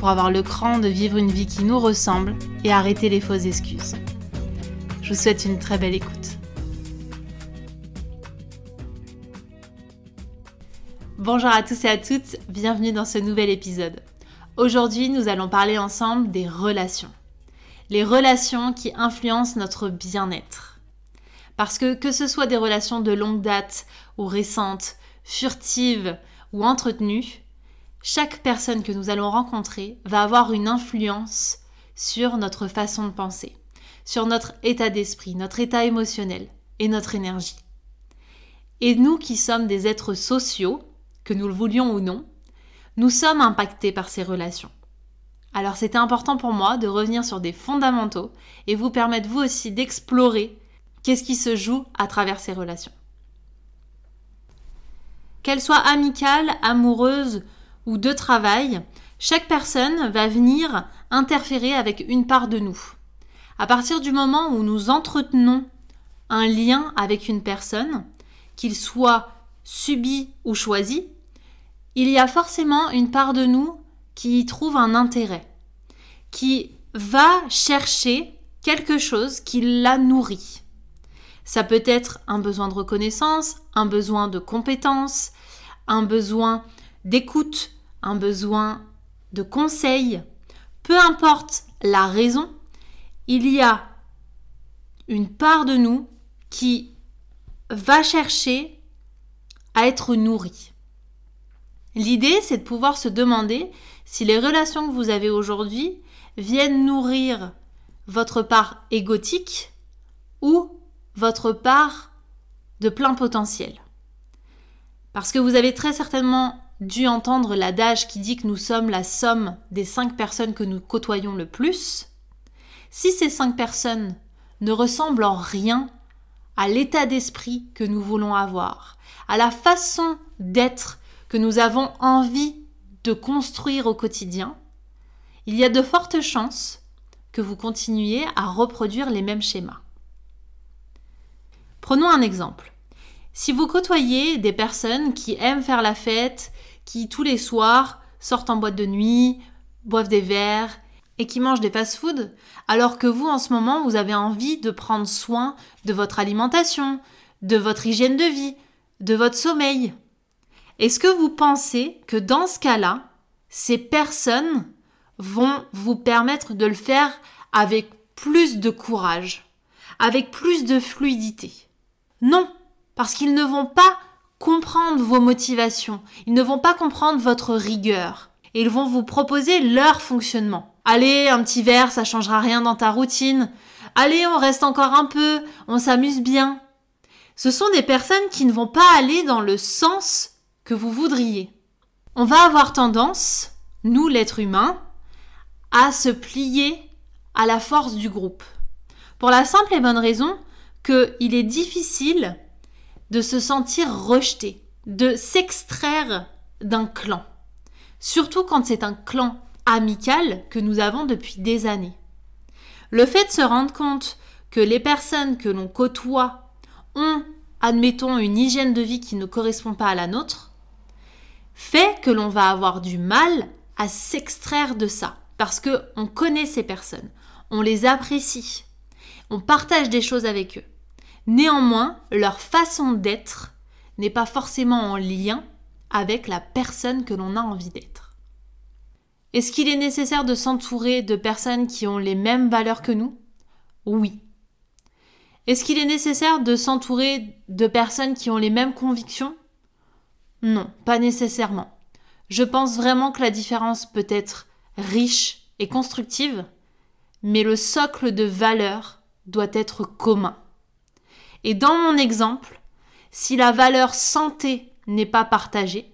pour avoir le cran de vivre une vie qui nous ressemble et arrêter les fausses excuses. Je vous souhaite une très belle écoute. Bonjour à tous et à toutes, bienvenue dans ce nouvel épisode. Aujourd'hui, nous allons parler ensemble des relations. Les relations qui influencent notre bien-être. Parce que que ce soit des relations de longue date ou récentes, furtives ou entretenues, chaque personne que nous allons rencontrer va avoir une influence sur notre façon de penser, sur notre état d'esprit, notre état émotionnel et notre énergie. Et nous qui sommes des êtres sociaux, que nous le voulions ou non, nous sommes impactés par ces relations. Alors c'était important pour moi de revenir sur des fondamentaux et vous permettre vous aussi d'explorer qu'est-ce qui se joue à travers ces relations. Qu'elles soient amicales, amoureuses ou de travail, chaque personne va venir interférer avec une part de nous. À partir du moment où nous entretenons un lien avec une personne, qu'il soit subi ou choisi, il y a forcément une part de nous qui y trouve un intérêt, qui va chercher quelque chose qui la nourrit. Ça peut être un besoin de reconnaissance, un besoin de compétence, un besoin d'écoute, un besoin de conseil, peu importe la raison, il y a une part de nous qui va chercher à être nourrie. L'idée, c'est de pouvoir se demander si les relations que vous avez aujourd'hui viennent nourrir votre part égotique ou votre part de plein potentiel. Parce que vous avez très certainement dû entendre l'adage qui dit que nous sommes la somme des cinq personnes que nous côtoyons le plus. Si ces cinq personnes ne ressemblent en rien à l'état d'esprit que nous voulons avoir, à la façon d'être que nous avons envie de construire au quotidien, il y a de fortes chances que vous continuiez à reproduire les mêmes schémas. Prenons un exemple. Si vous côtoyez des personnes qui aiment faire la fête, qui tous les soirs sortent en boîte de nuit, boivent des verres et qui mangent des fast-foods, alors que vous en ce moment vous avez envie de prendre soin de votre alimentation, de votre hygiène de vie, de votre sommeil. Est-ce que vous pensez que dans ce cas-là, ces personnes vont vous permettre de le faire avec plus de courage, avec plus de fluidité? Non, parce qu'ils ne vont pas comprendre vos motivations, ils ne vont pas comprendre votre rigueur, et ils vont vous proposer leur fonctionnement. Allez, un petit verre, ça changera rien dans ta routine. Allez, on reste encore un peu, on s'amuse bien. Ce sont des personnes qui ne vont pas aller dans le sens que vous voudriez. On va avoir tendance, nous l'être humain, à se plier à la force du groupe. Pour la simple et bonne raison qu'il est difficile de se sentir rejeté, de s'extraire d'un clan. Surtout quand c'est un clan amical que nous avons depuis des années. Le fait de se rendre compte que les personnes que l'on côtoie ont, admettons, une hygiène de vie qui ne correspond pas à la nôtre, fait que l'on va avoir du mal à s'extraire de ça. Parce que on connaît ces personnes, on les apprécie, on partage des choses avec eux. Néanmoins, leur façon d'être n'est pas forcément en lien avec la personne que l'on a envie d'être. Est-ce qu'il est nécessaire de s'entourer de personnes qui ont les mêmes valeurs que nous? Oui. Est-ce qu'il est nécessaire de s'entourer de personnes qui ont les mêmes convictions? Non, pas nécessairement. Je pense vraiment que la différence peut être riche et constructive, mais le socle de valeurs doit être commun. Et dans mon exemple, si la valeur santé n'est pas partagée,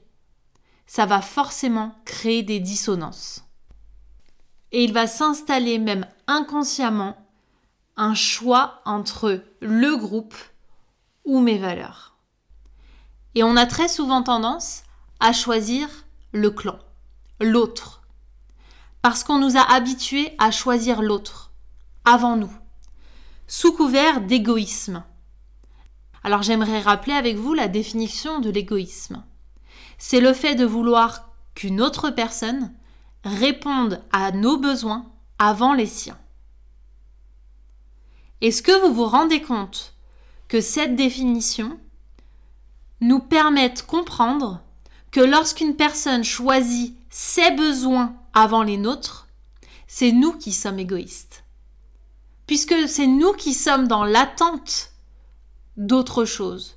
ça va forcément créer des dissonances. et il va s'installer même inconsciemment un choix entre le groupe ou mes valeurs. Et on a très souvent tendance à choisir le clan, l'autre, parce qu'on nous a habitués à choisir l'autre avant nous, sous couvert d'égoïsme. Alors j'aimerais rappeler avec vous la définition de l'égoïsme. C'est le fait de vouloir qu'une autre personne réponde à nos besoins avant les siens. Est-ce que vous vous rendez compte que cette définition nous permet de comprendre que lorsqu'une personne choisit ses besoins avant les nôtres, c'est nous qui sommes égoïstes. Puisque c'est nous qui sommes dans l'attente d'autre chose.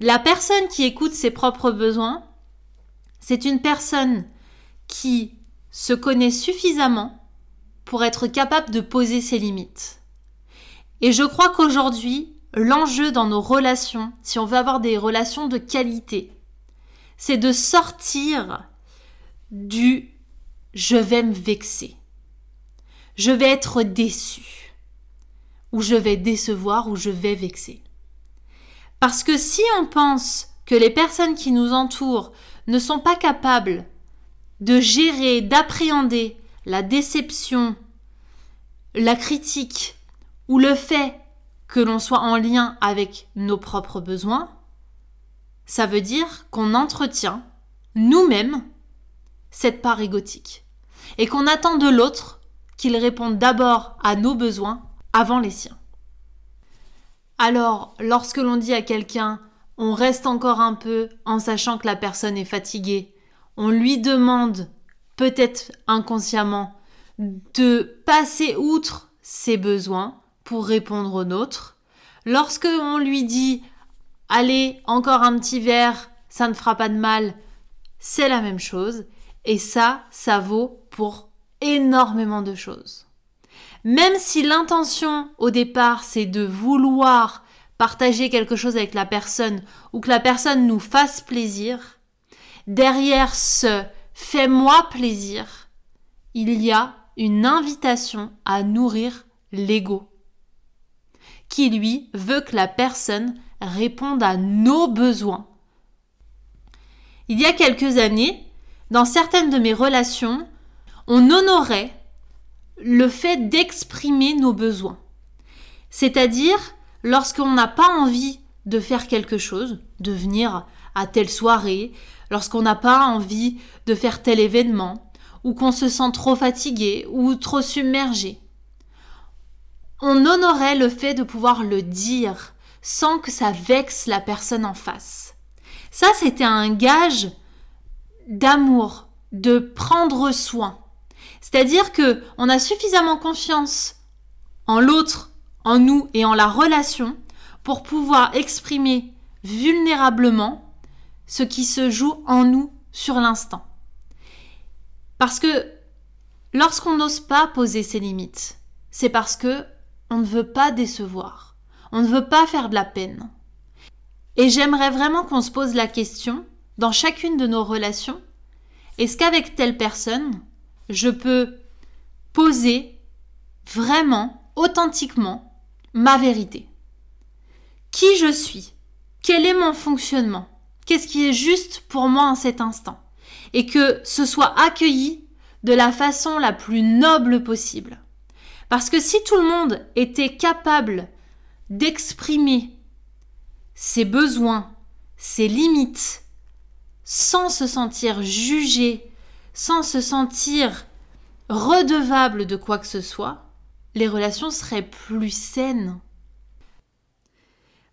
La personne qui écoute ses propres besoins, c'est une personne qui se connaît suffisamment pour être capable de poser ses limites. Et je crois qu'aujourd'hui, l'enjeu dans nos relations, si on veut avoir des relations de qualité, c'est de sortir du je vais me vexer, je vais être déçu, ou je vais décevoir, ou je vais vexer. Parce que si on pense que les personnes qui nous entourent ne sont pas capables de gérer, d'appréhender la déception, la critique ou le fait que l'on soit en lien avec nos propres besoins, ça veut dire qu'on entretient nous-mêmes cette part égotique et qu'on attend de l'autre qu'il réponde d'abord à nos besoins avant les siens. Alors, lorsque l'on dit à quelqu'un on reste encore un peu en sachant que la personne est fatiguée, on lui demande, peut-être inconsciemment, de passer outre ses besoins pour répondre aux nôtres. Lorsque on lui dit allez, encore un petit verre, ça ne fera pas de mal, c'est la même chose. Et ça, ça vaut pour énormément de choses. Même si l'intention au départ, c'est de vouloir partager quelque chose avec la personne ou que la personne nous fasse plaisir, derrière ce fais-moi plaisir, il y a une invitation à nourrir l'ego, qui lui veut que la personne réponde à nos besoins. Il y a quelques années, dans certaines de mes relations, on honorait le fait d'exprimer nos besoins. C'est-à-dire, lorsqu'on n'a pas envie de faire quelque chose, de venir à telle soirée, lorsqu'on n'a pas envie de faire tel événement, ou qu'on se sent trop fatigué ou trop submergé. On honorait le fait de pouvoir le dire sans que ça vexe la personne en face. Ça, c'était un gage d'amour, de prendre soin. C'est-à-dire que on a suffisamment confiance en l'autre, en nous et en la relation pour pouvoir exprimer vulnérablement ce qui se joue en nous sur l'instant. Parce que lorsqu'on n'ose pas poser ses limites, c'est parce que on ne veut pas décevoir, on ne veut pas faire de la peine. Et j'aimerais vraiment qu'on se pose la question, dans chacune de nos relations, est-ce qu'avec telle personne, je peux poser vraiment, authentiquement, ma vérité Qui je suis Quel est mon fonctionnement qu'est-ce qui est juste pour moi en cet instant, et que ce soit accueilli de la façon la plus noble possible. Parce que si tout le monde était capable d'exprimer ses besoins, ses limites, sans se sentir jugé, sans se sentir redevable de quoi que ce soit, les relations seraient plus saines.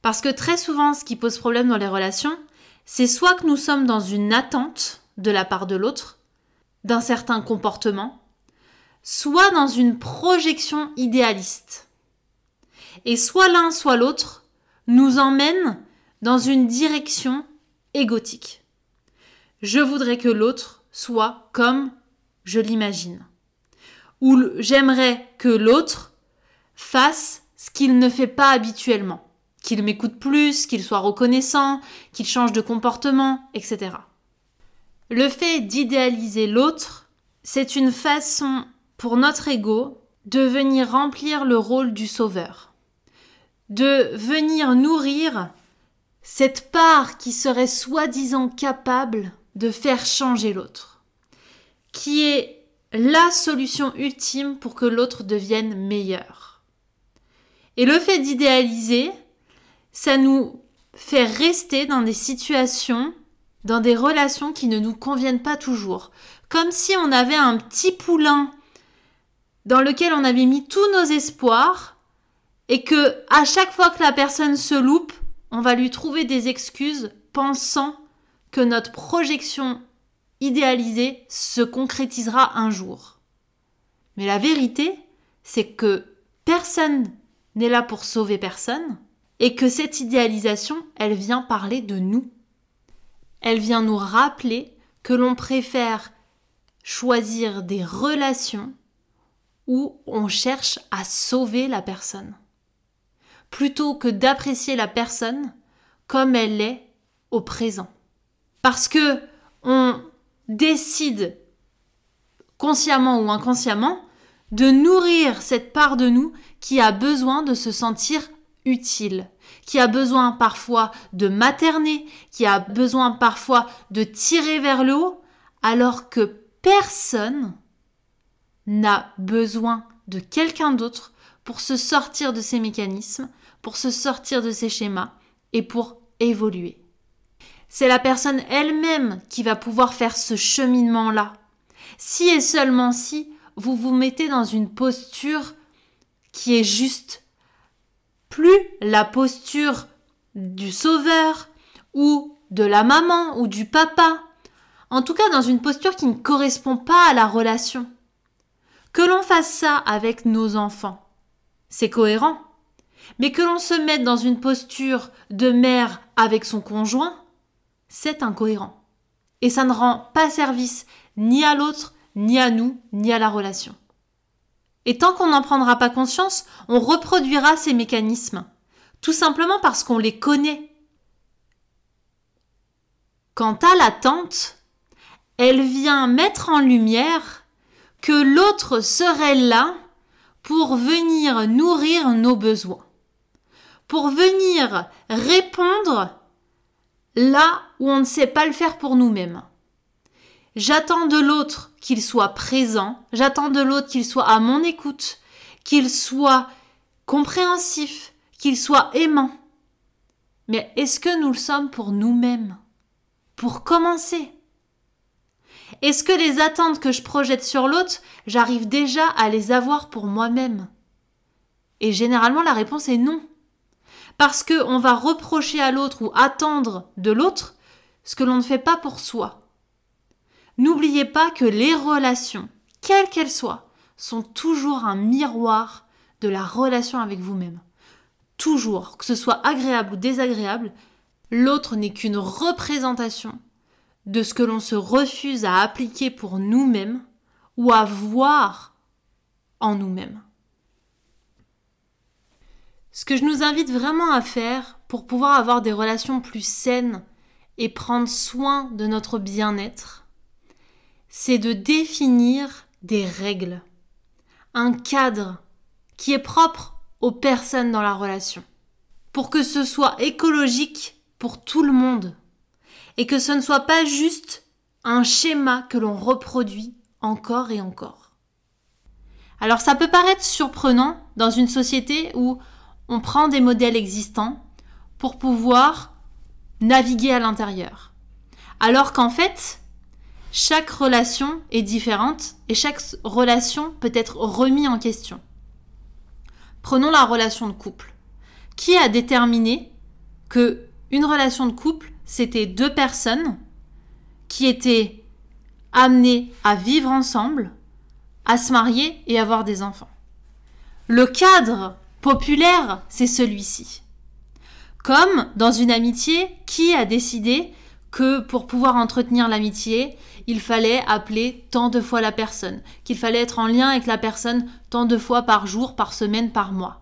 Parce que très souvent, ce qui pose problème dans les relations, c'est soit que nous sommes dans une attente de la part de l'autre, d'un certain comportement, soit dans une projection idéaliste. Et soit l'un, soit l'autre nous emmène dans une direction égotique. Je voudrais que l'autre soit comme je l'imagine. Ou j'aimerais que l'autre fasse ce qu'il ne fait pas habituellement qu'il m'écoute plus, qu'il soit reconnaissant, qu'il change de comportement, etc. Le fait d'idéaliser l'autre c'est une façon pour notre ego de venir remplir le rôle du sauveur, de venir nourrir cette part qui serait soi-disant capable de faire changer l'autre, qui est la solution ultime pour que l'autre devienne meilleur. Et le fait d'idéaliser, ça nous fait rester dans des situations, dans des relations qui ne nous conviennent pas toujours. Comme si on avait un petit poulain dans lequel on avait mis tous nos espoirs et que à chaque fois que la personne se loupe, on va lui trouver des excuses pensant notre projection idéalisée se concrétisera un jour. Mais la vérité, c'est que personne n'est là pour sauver personne et que cette idéalisation, elle vient parler de nous. Elle vient nous rappeler que l'on préfère choisir des relations où on cherche à sauver la personne, plutôt que d'apprécier la personne comme elle est au présent. Parce que on décide consciemment ou inconsciemment de nourrir cette part de nous qui a besoin de se sentir utile, qui a besoin parfois de materner, qui a besoin parfois de tirer vers le haut, alors que personne n'a besoin de quelqu'un d'autre pour se sortir de ces mécanismes, pour se sortir de ces schémas et pour évoluer. C'est la personne elle-même qui va pouvoir faire ce cheminement-là. Si et seulement si vous vous mettez dans une posture qui est juste, plus la posture du sauveur ou de la maman ou du papa, en tout cas dans une posture qui ne correspond pas à la relation. Que l'on fasse ça avec nos enfants, c'est cohérent. Mais que l'on se mette dans une posture de mère avec son conjoint, c'est incohérent. Et ça ne rend pas service ni à l'autre, ni à nous, ni à la relation. Et tant qu'on n'en prendra pas conscience, on reproduira ces mécanismes, tout simplement parce qu'on les connaît. Quant à l'attente, elle vient mettre en lumière que l'autre serait là pour venir nourrir nos besoins, pour venir répondre là où on ne sait pas le faire pour nous-mêmes. J'attends de l'autre qu'il soit présent, j'attends de l'autre qu'il soit à mon écoute, qu'il soit compréhensif, qu'il soit aimant. Mais est-ce que nous le sommes pour nous-mêmes? Pour commencer est-ce que les attentes que je projette sur l'autre, j'arrive déjà à les avoir pour moi-même? Et généralement, la réponse est non. Parce qu'on va reprocher à l'autre ou attendre de l'autre ce que l'on ne fait pas pour soi. N'oubliez pas que les relations, quelles qu'elles soient, sont toujours un miroir de la relation avec vous-même. Toujours, que ce soit agréable ou désagréable, l'autre n'est qu'une représentation de ce que l'on se refuse à appliquer pour nous-mêmes ou à voir en nous-mêmes. Ce que je nous invite vraiment à faire pour pouvoir avoir des relations plus saines et prendre soin de notre bien-être, c'est de définir des règles, un cadre qui est propre aux personnes dans la relation, pour que ce soit écologique pour tout le monde et que ce ne soit pas juste un schéma que l'on reproduit encore et encore. Alors ça peut paraître surprenant dans une société où on prend des modèles existants pour pouvoir naviguer à l'intérieur. Alors qu'en fait, chaque relation est différente et chaque relation peut être remise en question. Prenons la relation de couple. Qui a déterminé que une relation de couple c'était deux personnes qui étaient amenées à vivre ensemble, à se marier et avoir des enfants? Le cadre populaire, c'est celui-ci. Comme dans une amitié, qui a décidé que pour pouvoir entretenir l'amitié, il fallait appeler tant de fois la personne, qu'il fallait être en lien avec la personne tant de fois par jour, par semaine, par mois.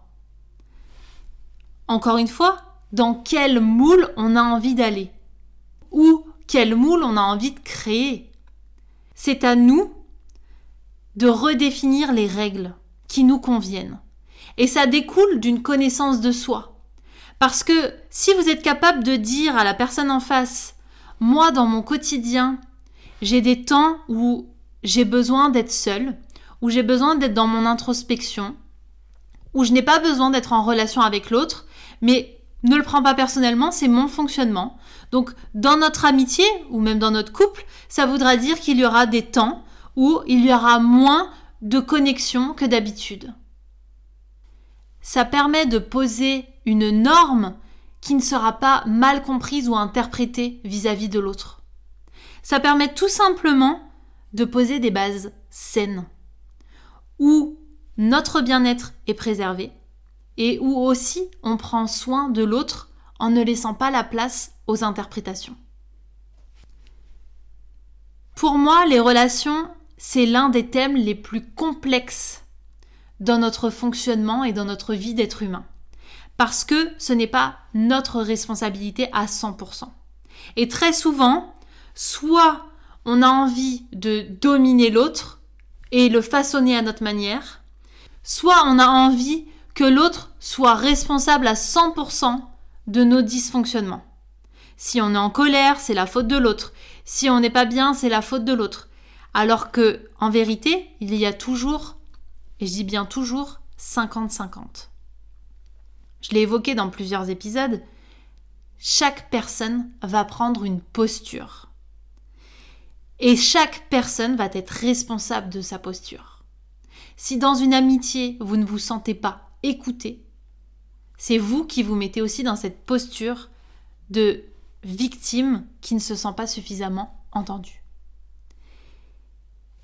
Encore une fois, dans quel moule on a envie d'aller? Ou quel moule on a envie de créer? C'est à nous de redéfinir les règles qui nous conviennent. Et ça découle d'une connaissance de soi. Parce que si vous êtes capable de dire à la personne en face, moi dans mon quotidien, j'ai des temps où j'ai besoin d'être seule, où j'ai besoin d'être dans mon introspection, où je n'ai pas besoin d'être en relation avec l'autre, mais ne le prends pas personnellement, c'est mon fonctionnement. Donc dans notre amitié ou même dans notre couple, ça voudra dire qu'il y aura des temps où il y aura moins de connexion que d'habitude. Ça permet de poser une norme qui ne sera pas mal comprise ou interprétée vis-à-vis de l'autre. Ça permet tout simplement de poser des bases saines, où notre bien-être est préservé et où aussi on prend soin de l'autre en ne laissant pas la place aux interprétations. Pour moi, les relations, c'est l'un des thèmes les plus complexes dans notre fonctionnement et dans notre vie d'être humain. Parce que ce n'est pas notre responsabilité à 100%. Et très souvent, soit on a envie de dominer l'autre et le façonner à notre manière, soit on a envie que l'autre soit responsable à 100% de nos dysfonctionnements. Si on est en colère, c'est la faute de l'autre. Si on n'est pas bien, c'est la faute de l'autre. Alors que, en vérité, il y a toujours, et je dis bien toujours, 50-50. Je l'ai évoqué dans plusieurs épisodes, chaque personne va prendre une posture. Et chaque personne va être responsable de sa posture. Si dans une amitié, vous ne vous sentez pas écouté, c'est vous qui vous mettez aussi dans cette posture de victime qui ne se sent pas suffisamment entendue.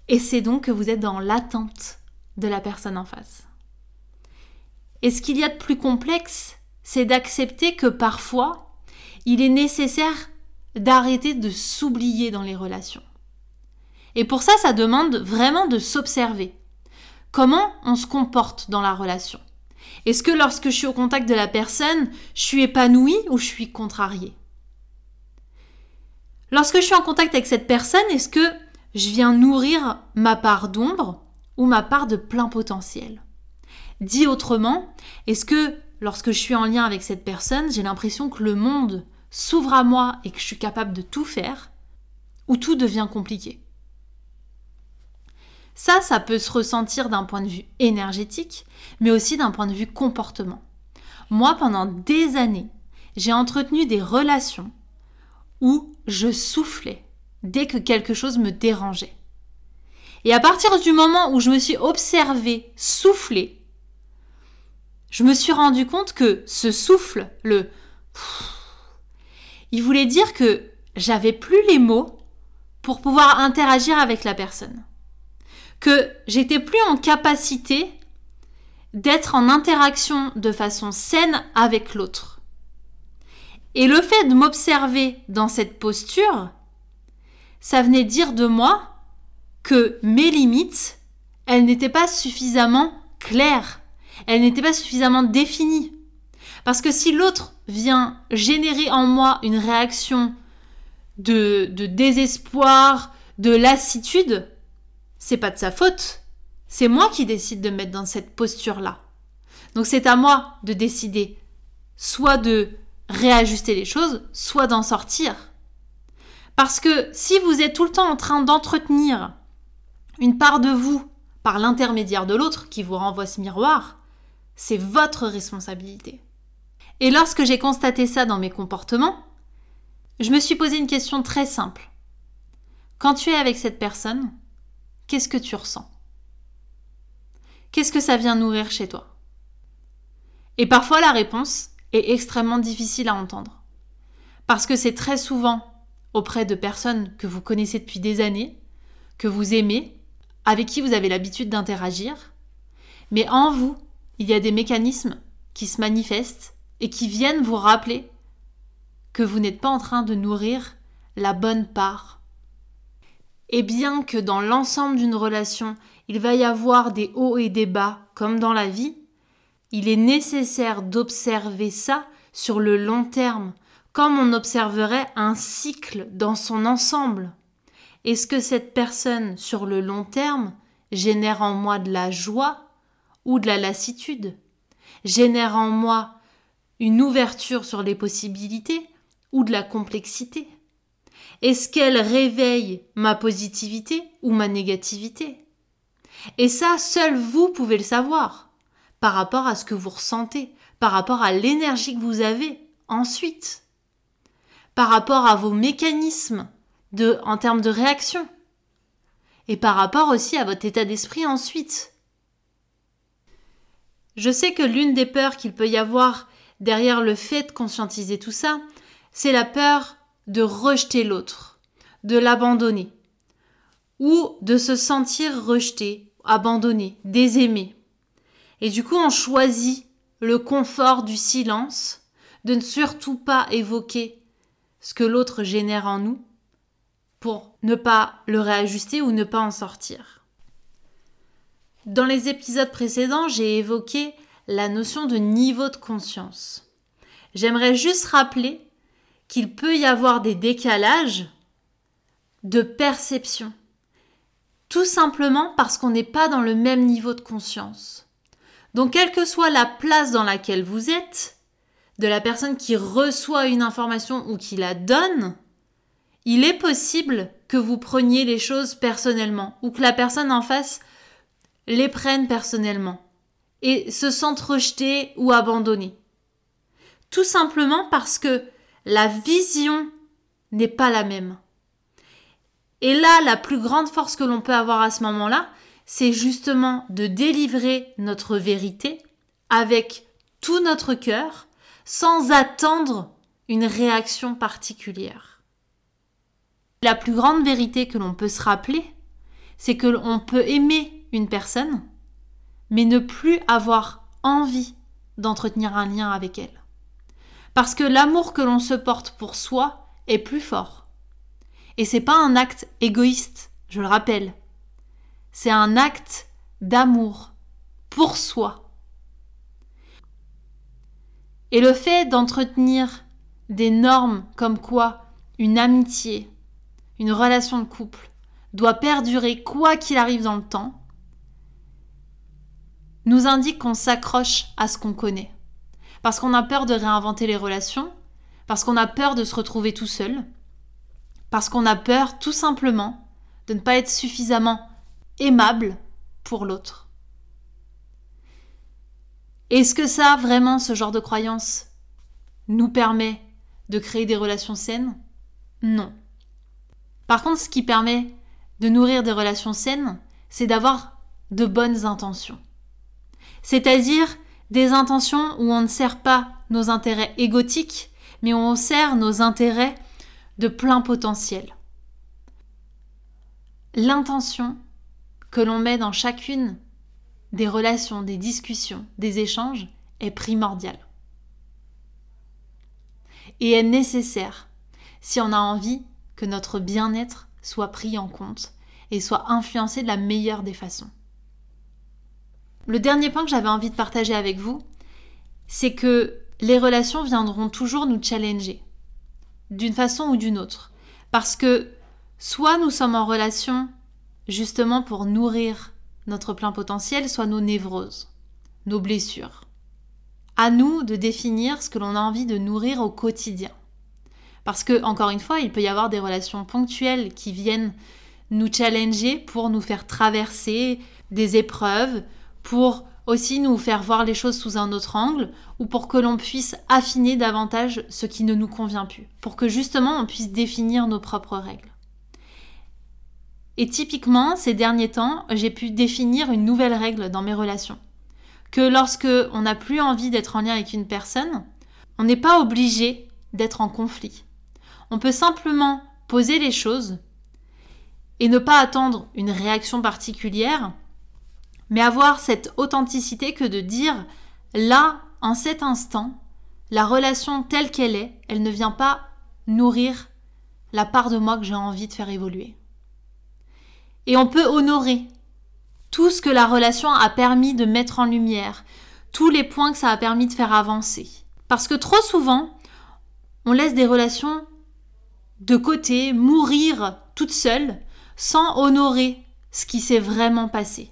Et c'est donc que vous êtes dans l'attente de la personne en face. Et ce qu'il y a de plus complexe, c'est d'accepter que parfois, il est nécessaire d'arrêter de s'oublier dans les relations. Et pour ça, ça demande vraiment de s'observer. Comment on se comporte dans la relation? Est-ce que lorsque je suis au contact de la personne, je suis épanouie ou je suis contrariée? Lorsque je suis en contact avec cette personne, est-ce que je viens nourrir ma part d'ombre ou ma part de plein potentiel? Dit autrement, est-ce que lorsque je suis en lien avec cette personne, j'ai l'impression que le monde s'ouvre à moi et que je suis capable de tout faire ou tout devient compliqué? Ça, ça peut se ressentir d'un point de vue énergétique, mais aussi d'un point de vue comportement. Moi, pendant des années, j'ai entretenu des relations où je soufflais dès que quelque chose me dérangeait. Et à partir du moment où je me suis observée souffler, je me suis rendu compte que ce souffle, le il voulait dire que j'avais plus les mots pour pouvoir interagir avec la personne que j'étais plus en capacité d'être en interaction de façon saine avec l'autre. Et le fait de m'observer dans cette posture, ça venait dire de moi que mes limites, elles n'étaient pas suffisamment claires, elles n'étaient pas suffisamment définies. Parce que si l'autre vient générer en moi une réaction de, de désespoir, de lassitude, c'est pas de sa faute. C'est moi qui décide de mettre dans cette posture-là. Donc c'est à moi de décider soit de réajuster les choses, soit d'en sortir. Parce que si vous êtes tout le temps en train d'entretenir une part de vous par l'intermédiaire de l'autre qui vous renvoie ce miroir, c'est votre responsabilité. Et lorsque j'ai constaté ça dans mes comportements, je me suis posé une question très simple. Quand tu es avec cette personne, qu'est-ce que tu ressens? Qu'est-ce que ça vient nourrir chez toi? Et parfois la réponse est extrêmement difficile à entendre. Parce que c'est très souvent auprès de personnes que vous connaissez depuis des années, que vous aimez, avec qui vous avez l'habitude d'interagir, mais en vous, il y a des mécanismes qui se manifestent et qui viennent vous rappeler que vous n'êtes pas en train de nourrir la bonne part et bien que dans l'ensemble d'une relation, il va y avoir des hauts et des bas, comme dans la vie, il est nécessaire d'observer ça sur le long terme, comme on observerait un cycle dans son ensemble. Est-ce que cette personne, sur le long terme, génère en moi de la joie ou de la lassitude, génère en moi une ouverture sur les possibilités ou de la complexité Est-ce qu'elle réveille ma positivité ou ma négativité? Et ça, seul vous pouvez le savoir par rapport à ce que vous ressentez, par rapport à l'énergie que vous avez ensuite, par rapport à vos mécanismes de, en termes de réaction, et par rapport aussi à votre état d'esprit ensuite. Je sais que l'une des peurs qu'il peut y avoir derrière le fait de conscientiser tout ça, c'est la peur de rejeter l'autre, de l'abandonner, ou de se sentir rejeté, abandonné, désaimé. Et du coup, on choisit le confort du silence, de ne surtout pas évoquer ce que l'autre génère en nous, pour ne pas le réajuster ou ne pas en sortir. Dans les épisodes précédents, j'ai évoqué la notion de niveau de conscience. J'aimerais juste rappeler qu'il peut y avoir des décalages de perception, tout simplement parce qu'on n'est pas dans le même niveau de conscience. Donc, quelle que soit la place dans laquelle vous êtes, de la personne qui reçoit une information ou qui la donne, il est possible que vous preniez les choses personnellement ou que la personne en face les prenne personnellement et se sente rejetée ou abandonnée. Tout simplement parce que la vision n'est pas la même. Et là, la plus grande force que l'on peut avoir à ce moment-là, c'est justement de délivrer notre vérité avec tout notre cœur sans attendre une réaction particulière. La plus grande vérité que l'on peut se rappeler, c'est que l'on peut aimer une personne, mais ne plus avoir envie d'entretenir un lien avec elle. Parce que l'amour que l'on se porte pour soi est plus fort. Et c'est pas un acte égoïste, je le rappelle. C'est un acte d'amour pour soi. Et le fait d'entretenir des normes comme quoi une amitié, une relation de couple doit perdurer quoi qu'il arrive dans le temps, nous indique qu'on s'accroche à ce qu'on connaît. Parce qu'on a peur de réinventer les relations, parce qu'on a peur de se retrouver tout seul, parce qu'on a peur tout simplement de ne pas être suffisamment aimable pour l'autre. Est-ce que ça, vraiment, ce genre de croyance nous permet de créer des relations saines? Non. Par contre, ce qui permet de nourrir des relations saines, c'est d'avoir de bonnes intentions. C'est-à-dire des intentions où on ne sert pas nos intérêts égotiques, mais on sert nos intérêts de plein potentiel. L'intention que l'on met dans chacune des relations, des discussions, des échanges est primordiale. Et est nécessaire si on a envie que notre bien-être soit pris en compte et soit influencé de la meilleure des façons. Le dernier point que j'avais envie de partager avec vous, c'est que les relations viendront toujours nous challenger, d'une façon ou d'une autre. Parce que soit nous sommes en relation justement pour nourrir notre plein potentiel, soit nos névroses, nos blessures. À nous de définir ce que l'on a envie de nourrir au quotidien. Parce que, encore une fois, il peut y avoir des relations ponctuelles qui viennent nous challenger pour nous faire traverser des épreuves, pour aussi nous faire voir les choses sous un autre angle, ou pour que l'on puisse affiner davantage ce qui ne nous convient plus, pour que justement on puisse définir nos propres règles. Et typiquement, ces derniers temps, j'ai pu définir une nouvelle règle dans mes relations. Que lorsque on n'a plus envie d'être en lien avec une personne, on n'est pas obligé d'être en conflit. On peut simplement poser les choses et ne pas attendre une réaction particulière, mais avoir cette authenticité que de dire là, en cet instant, la relation telle qu'elle est, elle ne vient pas nourrir la part de moi que j'ai envie de faire évoluer. Et on peut honorer tout ce que la relation a permis de mettre en lumière, tous les points que ça a permis de faire avancer. Parce que trop souvent, on laisse des relations de côté, mourir toute seule, sans honorer ce qui s'est vraiment passé.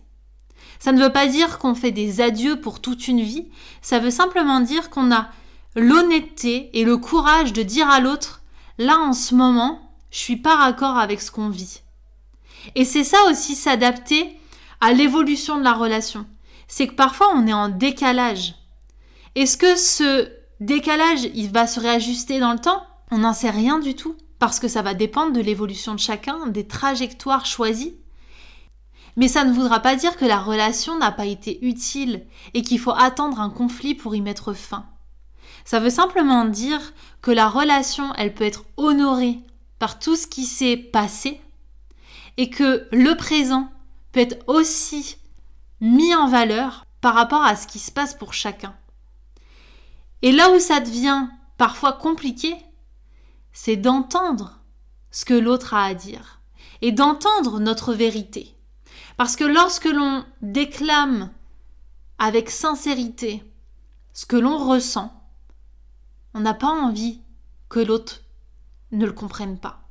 Ça ne veut pas dire qu'on fait des adieux pour toute une vie, ça veut simplement dire qu'on a l'honnêteté et le courage de dire à l'autre, là en ce moment, je suis pas raccord avec ce qu'on vit. Et c'est ça aussi s'adapter à l'évolution de la relation. C'est que parfois on est en décalage. Est-ce que ce décalage, il va se réajuster dans le temps? On n'en sait rien du tout, parce que ça va dépendre de l'évolution de chacun, des trajectoires choisies. Mais ça ne voudra pas dire que la relation n'a pas été utile et qu'il faut attendre un conflit pour y mettre fin. Ça veut simplement dire que la relation, elle peut être honorée par tout ce qui s'est passé et que le présent peut être aussi mis en valeur par rapport à ce qui se passe pour chacun. Et là où ça devient parfois compliqué, c'est d'entendre ce que l'autre a à dire et d'entendre notre vérité. Parce que lorsque l'on déclame avec sincérité ce que l'on ressent, on n'a pas envie que l'autre ne le comprenne pas.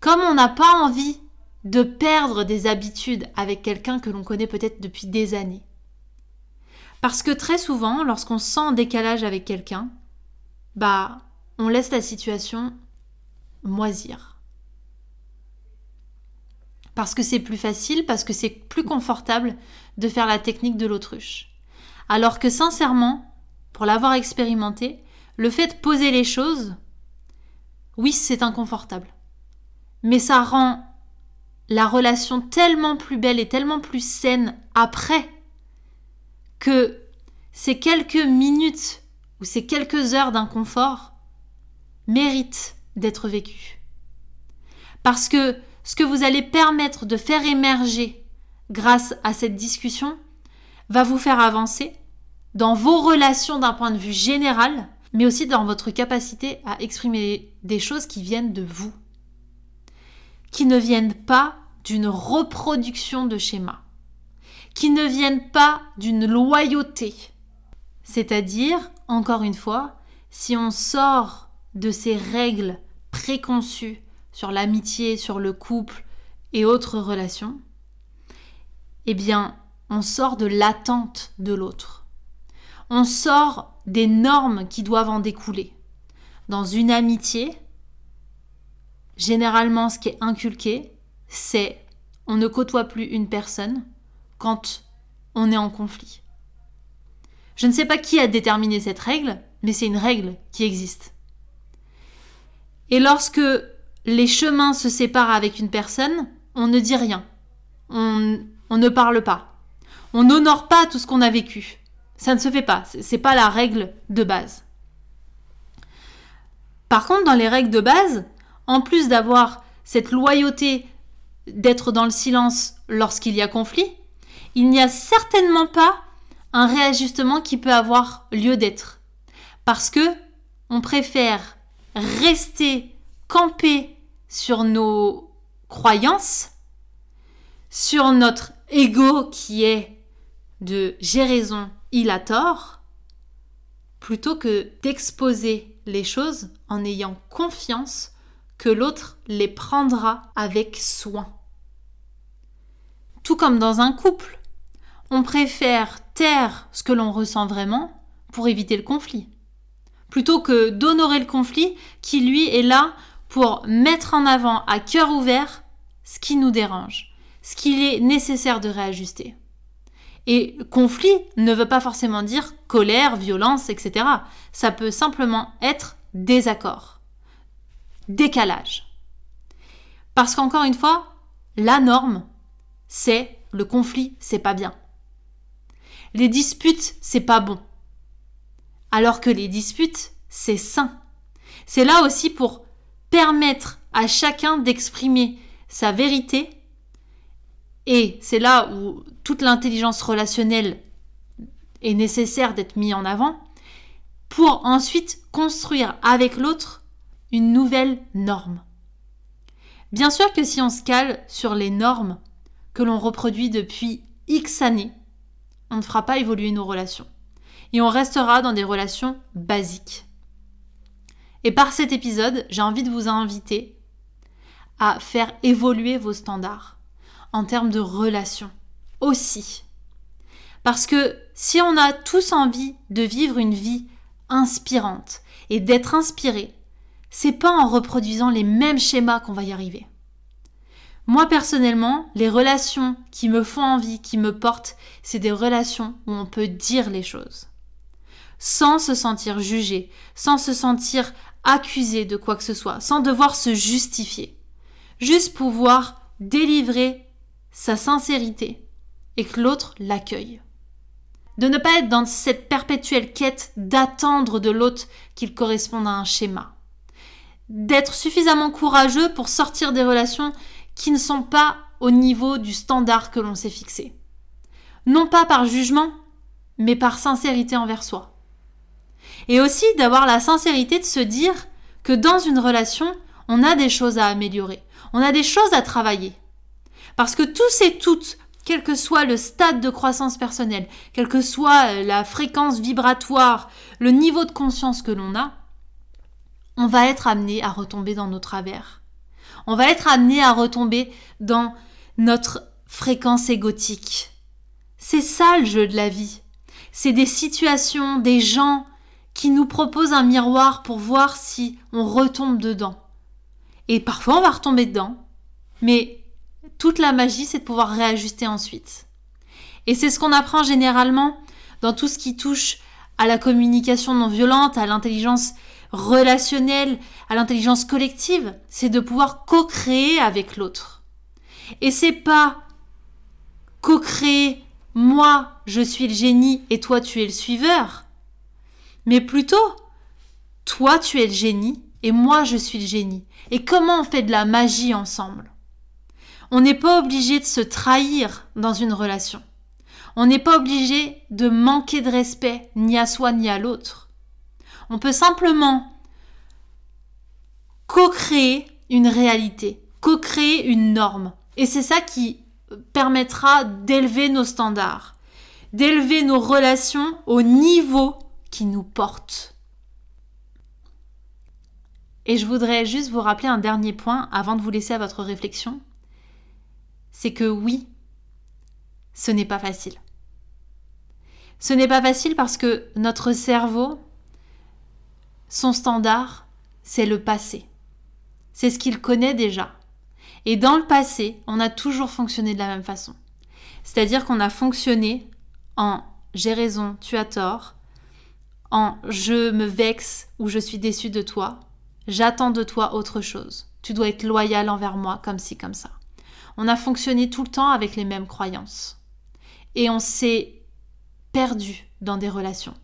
Comme on n'a pas envie de perdre des habitudes avec quelqu'un que l'on connaît peut-être depuis des années. Parce que très souvent, lorsqu'on sent un décalage avec quelqu'un, bah, on laisse la situation moisir. Parce que c'est plus facile, parce que c'est plus confortable de faire la technique de l'autruche. Alors que sincèrement, pour l'avoir expérimenté, le fait de poser les choses, oui, c'est inconfortable. Mais ça rend la relation tellement plus belle et tellement plus saine après que ces quelques minutes ou ces quelques heures d'inconfort méritent d'être vécues. Parce que ce que vous allez permettre de faire émerger grâce à cette discussion va vous faire avancer dans vos relations d'un point de vue général, mais aussi dans votre capacité à exprimer des choses qui viennent de vous qui ne viennent pas d'une reproduction de schémas, qui ne viennent pas d'une loyauté. C'est-à-dire, encore une fois, si on sort de ces règles préconçues sur l'amitié, sur le couple et autres relations, eh bien, on sort de l'attente de l'autre. On sort des normes qui doivent en découler. Dans une amitié, Généralement, ce qui est inculqué, c'est on ne côtoie plus une personne quand on est en conflit. Je ne sais pas qui a déterminé cette règle, mais c'est une règle qui existe. Et lorsque les chemins se séparent avec une personne, on ne dit rien. On, ne parle pas. On n'honore pas tout ce qu'on a vécu. Ça ne se fait pas. C'est pas la règle de base. Par contre, dans les règles de base, en plus d'avoir cette loyauté d'être dans le silence lorsqu'il y a conflit, il n'y a certainement pas un réajustement qui peut avoir lieu d'être. Parce que on préfère rester campé sur nos croyances, sur notre ego qui est de j'ai raison, il a tort, plutôt que d'exposer les choses en ayant confiance que l'autre les prendra avec soin. Tout comme dans un couple, on préfère taire ce que l'on ressent vraiment pour éviter le conflit, plutôt que d'honorer le conflit qui lui est là pour mettre en avant à cœur ouvert ce qui nous dérange, ce qu'il est nécessaire de réajuster. Et conflit ne veut pas forcément dire colère, violence, etc. Ça peut simplement être désaccord décalage. Parce qu'encore une fois, la norme, c'est le conflit, c'est pas bien. Les disputes, c'est pas bon. Alors que les disputes, c'est sain. C'est là aussi pour permettre à chacun d'exprimer sa vérité. Et c'est là où toute l'intelligence relationnelle est nécessaire d'être mise en avant pour ensuite construire avec l'autre une nouvelle norme. Bien sûr que si on se cale sur les normes que l'on reproduit depuis X années, on ne fera pas évoluer nos relations. Et on restera dans des relations basiques. Et par cet épisode, j'ai envie de vous inviter à faire évoluer vos standards en termes de relation aussi. Parce que si on a tous envie de vivre une vie inspirante et d'être inspiré, c'est pas en reproduisant les mêmes schémas qu'on va y arriver. Moi personnellement, les relations qui me font envie, qui me portent, c'est des relations où on peut dire les choses. Sans se sentir jugé, sans se sentir accusé de quoi que ce soit, sans devoir se justifier. Juste pouvoir délivrer sa sincérité et que l'autre l'accueille. De ne pas être dans cette perpétuelle quête d'attendre de l'autre qu'il corresponde à un schéma. D'être suffisamment courageux pour sortir des relations qui ne sont pas au niveau du standard que l'on s'est fixé. Non pas par jugement, mais par sincérité envers soi. Et aussi d'avoir la sincérité de se dire que dans une relation, on a des choses à améliorer, on a des choses à travailler. Parce que tous et toutes, quel que soit le stade de croissance personnelle, quelle que soit euh, la fréquence vibratoire, le niveau de conscience que l'on a, on va être amené à retomber dans nos travers on va être amené à retomber dans notre fréquence égotique. C'est ça le jeu de la vie. C'est des situations, des gens qui nous proposent un miroir pour voir si on retombe dedans. Et parfois on va retomber dedans, mais toute la magie c'est de pouvoir réajuster ensuite. Et c'est ce qu'on apprend généralement dans tout ce qui touche à la communication non violente, à l'intelligence relationnel, à l'intelligence collective, c'est de pouvoir co-créer avec l'autre. Et c'est pas co-créer moi je suis le génie et toi tu es le suiveur, mais plutôt toi tu es le génie et moi je suis le génie. Et comment on fait de la magie ensemble? On n'est pas obligé de se trahir dans une relation. On n'est pas obligé de manquer de respect ni à soi ni à l'autre. On peut simplement co-créer une réalité, co-créer une norme. Et c'est ça qui permettra d'élever nos standards, d'élever nos relations au niveau nous porte. Et je voudrais juste vous rappeler un dernier point avant de vous laisser à votre réflexion. C'est que oui, ce n'est pas facile. Ce n'est pas facile parce que notre cerveau son standard, c'est le passé. C'est ce qu'il connaît déjà. Et dans le passé, on a toujours fonctionné de la même façon. C'est-à-dire qu'on a fonctionné en j'ai raison, tu as tort, je me vexe ou je suis déçu de toi, j'attends de toi autre chose. Tu dois être loyal envers moi comme ci, comme ça. On a fonctionné tout le temps avec les mêmes croyances. Et on s'est perdu dans des relations.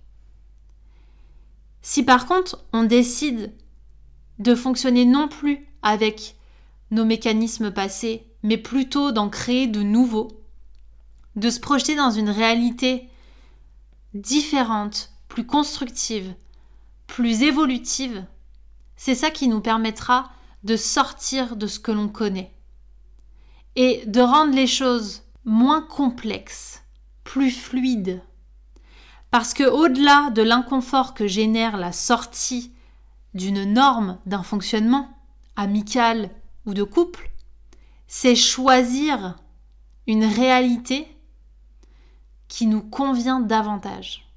Si par contre on décide de fonctionner non plus avec nos mécanismes passés, mais plutôt d'en créer de nouveaux, de se projeter dans une réalité différente, plus constructive, plus évolutive, c'est ça qui nous permettra de sortir de ce que l'on connaît et de rendre les choses moins complexes, plus fluides, parce que au-delà de l'inconfort que génère la sortie d'une norme d'un fonctionnement amical ou de couple, c'est choisir une réalité qui nous convient davantage.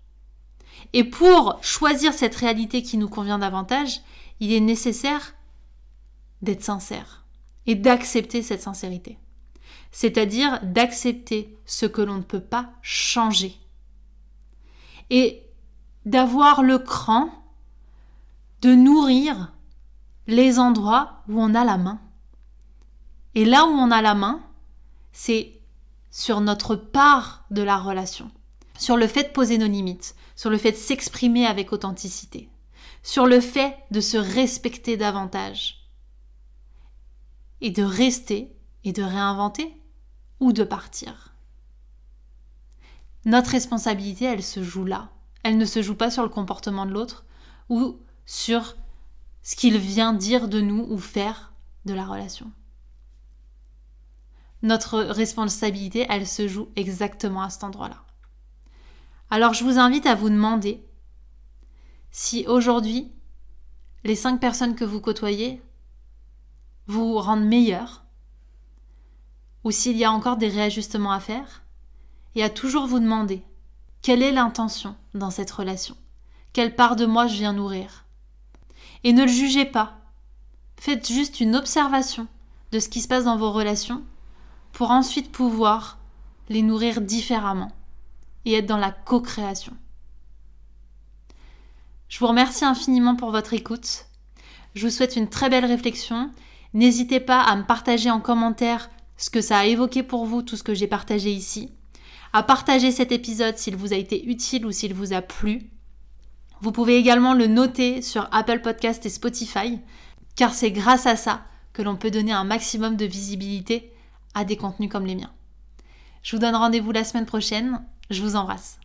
Et pour choisir cette réalité qui nous convient davantage, il est nécessaire d'être sincère et d'accepter cette sincérité. C'est-à-dire d'accepter ce que l'on ne peut pas changer et d'avoir le cran de nourrir les endroits où on a la main. Et là où on a la main, c'est sur notre part de la relation, sur le fait de poser nos limites, sur le fait de s'exprimer avec authenticité, sur le fait de se respecter davantage et de rester et de réinventer ou de partir. Notre responsabilité, elle se joue là. Elle ne se joue pas sur le comportement de l'autre ou sur ce qu'il vient dire de nous ou faire de la relation. Notre responsabilité, elle se joue exactement à cet endroit-là. Alors je vous invite à vous demander si aujourd'hui, les cinq personnes que vous côtoyez vous rendent meilleur, ou s'il y a encore des réajustements à faire, et à toujours vous demander quelle est l'intention dans cette relation, quelle part de moi je viens nourrir. Et ne le jugez pas, faites juste une observation de ce qui se passe dans vos relations pour ensuite pouvoir les nourrir différemment et être dans la co-création. Je vous remercie infiniment pour votre écoute. Je vous souhaite une très belle réflexion. N'hésitez pas à me partager en commentaire ce que ça a évoqué pour vous, tout ce que j'ai partagé ici. À partager cet épisode s'il vous a été utile ou s'il vous a plu. Vous pouvez également le noter sur Apple Podcast et Spotify, car c'est grâce à ça que l'on peut donner un maximum de visibilité à des contenus comme les miens. Je vous donne rendez-vous la semaine prochaine. Je vous embrasse.